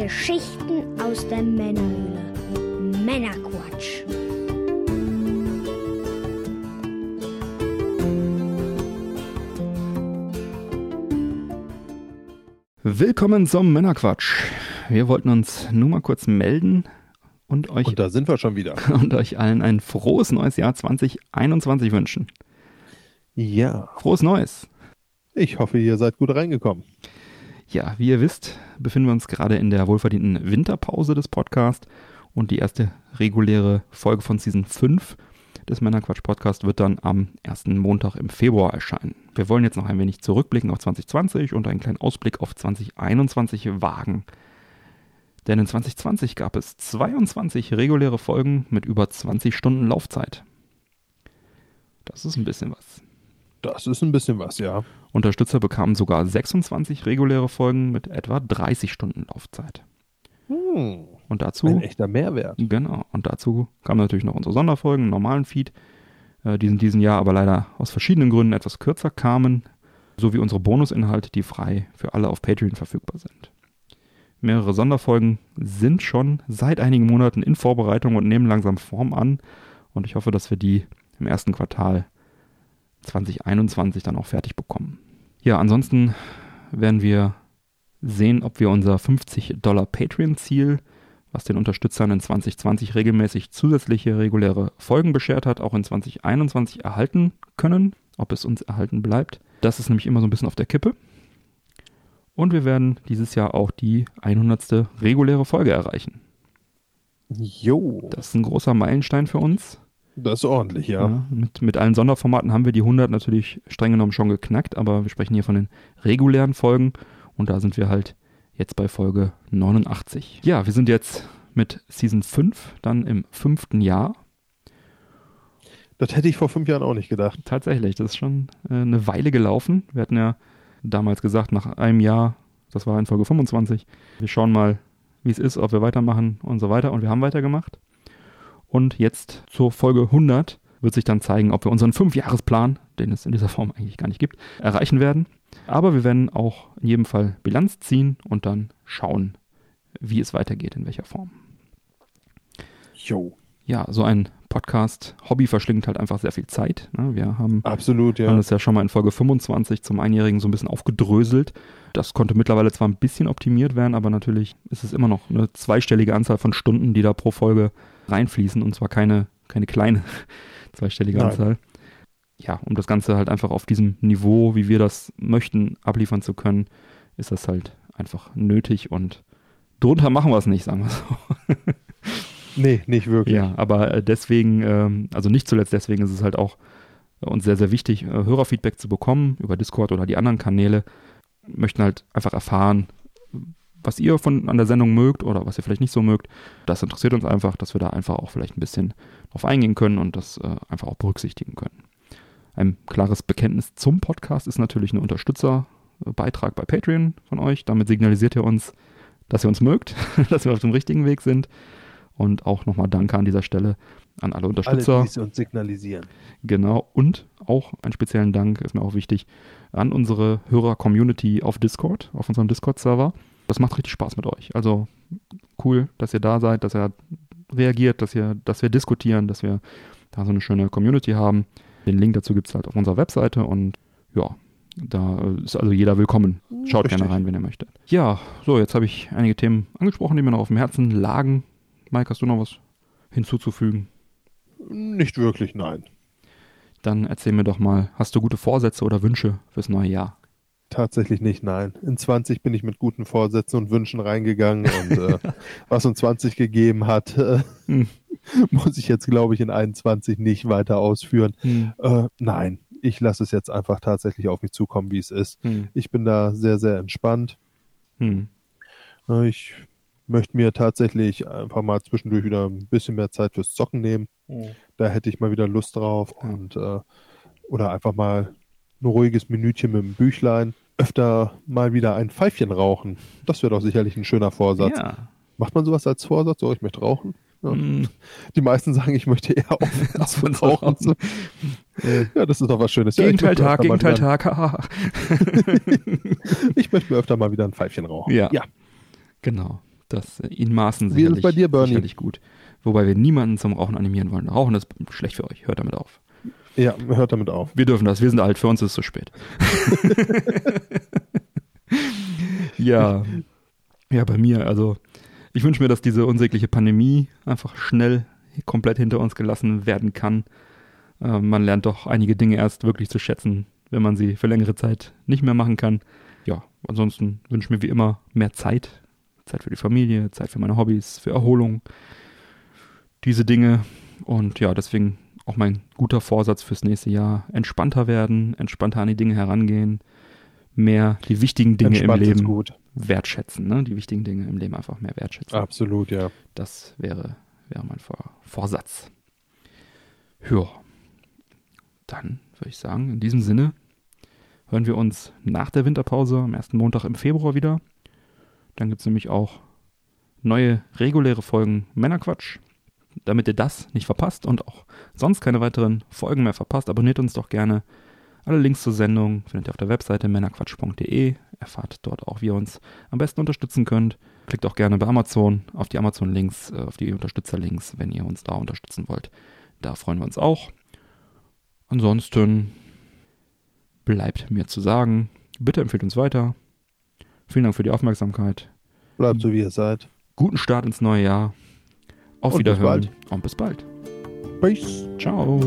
Geschichten aus der Männerhöhle. Männerquatsch. Willkommen zum Männerquatsch. Wir wollten uns nur mal kurz melden und euch, Und da sind wir schon wieder. und euch allen ein frohes neues Jahr 2021 wünschen. Ja, Frohes Neues! ich hoffe, ihr seid gut reingekommen. Ja, wie ihr wisst, befinden wir uns gerade in der wohlverdienten Winterpause des Podcasts und die erste reguläre Folge von Season 5 des Männerquatsch Podcast wird dann am ersten Montag im Februar erscheinen. Wir wollen jetzt noch ein wenig zurückblicken auf 2020 und einen kleinen Ausblick auf 2021 wagen. Denn in 2020 gab es 22 reguläre Folgen mit über 20 Stunden Laufzeit. Das ist ein bisschen was. Das ist ein bisschen was, ja. Unterstützer bekamen sogar 26 reguläre Folgen mit etwa 30 Stunden Laufzeit. Hm, Und dazu, ein echter Mehrwert. genau, und dazu kamen natürlich noch unsere Sonderfolgen im normalen Feed, äh, die in diesem Jahr aber leider aus verschiedenen Gründen etwas kürzer kamen, sowie unsere Bonusinhalte, die frei für alle auf Patreon verfügbar sind. Mehrere Sonderfolgen sind schon seit einigen Monaten in Vorbereitung und nehmen langsam Form an. Und ich hoffe, dass wir die im ersten Quartal 2021 dann auch fertig bekommen. Ja, ansonsten werden wir sehen, ob wir unser 50 Dollar Patreon-Ziel, was den Unterstützern in 2020 regelmäßig zusätzliche reguläre Folgen beschert hat, auch in 2021 erhalten können, ob es uns erhalten bleibt. Das ist nämlich immer so ein bisschen auf der Kippe. Und wir werden dieses Jahr auch die 100. reguläre Folge erreichen. Jo, Das ist ein großer Meilenstein für uns. Das ist ordentlich, ja. Ja, mit, mit allen Sonderformaten haben wir die 100 natürlich streng genommen schon geknackt, aber wir sprechen hier von den regulären Folgen und da sind wir halt jetzt bei Folge 89. Ja, wir sind jetzt mit Season 5 dann im fünften Jahr. Das hätte ich vor fünf Jahren auch nicht gedacht. Tatsächlich, das ist schon äh, eine Weile gelaufen. Wir hatten ja damals gesagt, nach einem Jahr, das war in Folge 25, wir schauen mal, wie es ist, ob wir weitermachen und so weiter und wir haben weitergemacht. Und jetzt zur Folge 100 wird sich dann zeigen, ob wir unseren Fünfjahresplan, den es in dieser Form eigentlich gar nicht gibt, erreichen werden. Aber wir werden auch in jedem Fall Bilanz ziehen und dann schauen, wie es weitergeht, in welcher Form. Jo, Ja, so ein Podcast-Hobby verschlingt halt einfach sehr viel Zeit. ne? Wir haben absolut, wir haben ja. das ja schon mal in Folge 25 zum Einjährigen so ein bisschen aufgedröselt. Das konnte mittlerweile zwar ein bisschen optimiert werden, aber natürlich ist es immer noch eine zweistellige Anzahl von Stunden, die da pro Folge reinfließen und zwar keine, keine kleine zweistellige Nein. Anzahl. Ja, um das Ganze halt einfach auf diesem Niveau, wie wir das möchten, abliefern zu können, ist das halt einfach nötig und drunter machen wir es nicht, sagen wir so. Nee, nicht wirklich. Ja, aber äh, deswegen, ähm, also nicht zuletzt deswegen ist es halt auch äh, uns sehr, sehr wichtig, äh, Hörerfeedback zu bekommen über Discord oder die anderen Kanäle. Möchten halt einfach erfahren, was ihr von an der Sendung mögt oder was ihr vielleicht nicht so mögt. Das interessiert uns einfach, dass wir da einfach auch vielleicht ein bisschen drauf eingehen können und das äh, einfach auch berücksichtigen können. Ein klares Bekenntnis zum Podcast ist natürlich ein Unterstützerbeitrag bei Patreon von euch. Damit signalisiert ihr uns, dass ihr uns mögt, dass wir auf dem richtigen Weg sind. Und auch nochmal Danke an dieser Stelle an alle Alle, Unterstützer. die es uns signalisieren. Genau. Und auch einen speziellen Dank, ist mir auch wichtig, an unsere Hörer-Community auf Discord, auf unserem Discord-Server. Das macht richtig Spaß mit euch. Also cool, dass ihr da seid, dass ihr reagiert, dass, ihr, dass wir diskutieren, dass wir da so eine schöne Community haben. Den Link dazu gibt es halt auf unserer Webseite und ja, da ist also jeder willkommen. Schaut Richtig. gerne rein, wenn ihr möchtet. Ja, so, jetzt habe ich einige Themen angesprochen, die mir noch auf dem Herzen lagen. Mike, hast du noch was hinzuzufügen? Nicht wirklich, nein. Dann erzähl mir doch mal, hast du gute Vorsätze oder Wünsche fürs neue Jahr? Tatsächlich nicht, nein. In 20 bin ich mit guten Vorsätzen und Wünschen reingegangen und äh, was uns 20 gegeben hat, äh, Hm. muss ich jetzt, glaube ich, in 21 nicht weiter ausführen. Hm. Äh, nein, ich lasse es jetzt einfach tatsächlich auf mich zukommen, wie es ist. Hm. Ich bin da sehr, sehr entspannt. Hm. Äh, Ich möchte mir tatsächlich einfach mal zwischendurch wieder ein bisschen mehr Zeit fürs Zocken nehmen. Da hätte ich mal wieder Lust drauf und äh, oder einfach mal ein ruhiges Minütchen mit dem Büchlein. Öfter mal wieder ein Pfeifchen rauchen. Das wäre doch sicherlich ein schöner Vorsatz. Ja. Macht man sowas als Vorsatz? So, ich möchte rauchen. Ja. Hm. Die meisten sagen, ich möchte eher aufhören zu rauchen. Äh, Ja, das ist doch was Schönes. Ja, Gegenteil möchte Tag, Gegenteil Tag. Ich möchte mir öfter mal wieder ein Pfeifchen rauchen. Ja. ja. genau. Das äh, in Maßen Wie ist es sicherlich, bei dir, Bernie? sicherlich gut. Wobei wir niemanden zum Rauchen animieren wollen. Rauchen ist schlecht für euch. Hört damit auf. Ja, hört damit auf. Wir dürfen das. Wir sind alt. Für uns ist es zu spät. ja. Ja, bei mir. Also, ich wünsche mir, dass diese unsägliche Pandemie einfach schnell komplett hinter uns gelassen werden kann. Äh, man lernt doch einige Dinge erst wirklich zu schätzen, wenn man sie für längere Zeit nicht mehr machen kann. Ja, ansonsten wünsche ich mir wie immer mehr Zeit. Zeit für die Familie, Zeit für meine Hobbys, für Erholung. Diese Dinge. Und ja, deswegen auch mein guter Vorsatz fürs nächste Jahr. Entspannter werden, entspannter an die Dinge herangehen, mehr die wichtigen Dinge Entspannt im Leben wertschätzen. Ne? Die wichtigen Dinge im Leben einfach mehr wertschätzen. Absolut, ja. Das wäre, wäre mein Vor Vorsatz. Ja, dann würde ich sagen, in diesem Sinne hören wir uns nach der Winterpause am ersten Montag im Februar wieder. Dann gibt es nämlich auch neue reguläre Folgen Männerquatsch. Damit ihr das nicht verpasst und auch sonst keine weiteren Folgen mehr verpasst, abonniert uns doch gerne. Alle Links zur Sendung findet ihr auf der Webseite männerquatsch.de. Erfahrt dort auch, wie ihr uns am besten unterstützen könnt. Klickt auch gerne bei Amazon auf die Amazon-Links, äh, auf die Unterstützer-Links, wenn ihr uns da unterstützen wollt. Da freuen wir uns auch. Ansonsten bleibt mir zu sagen, bitte empfehlt uns weiter. Vielen Dank für die Aufmerksamkeit. Bleibt so, wie ihr seid. Guten Start ins neue Jahr. Auf Und Wiederhören und bis bald. Peace. Ciao.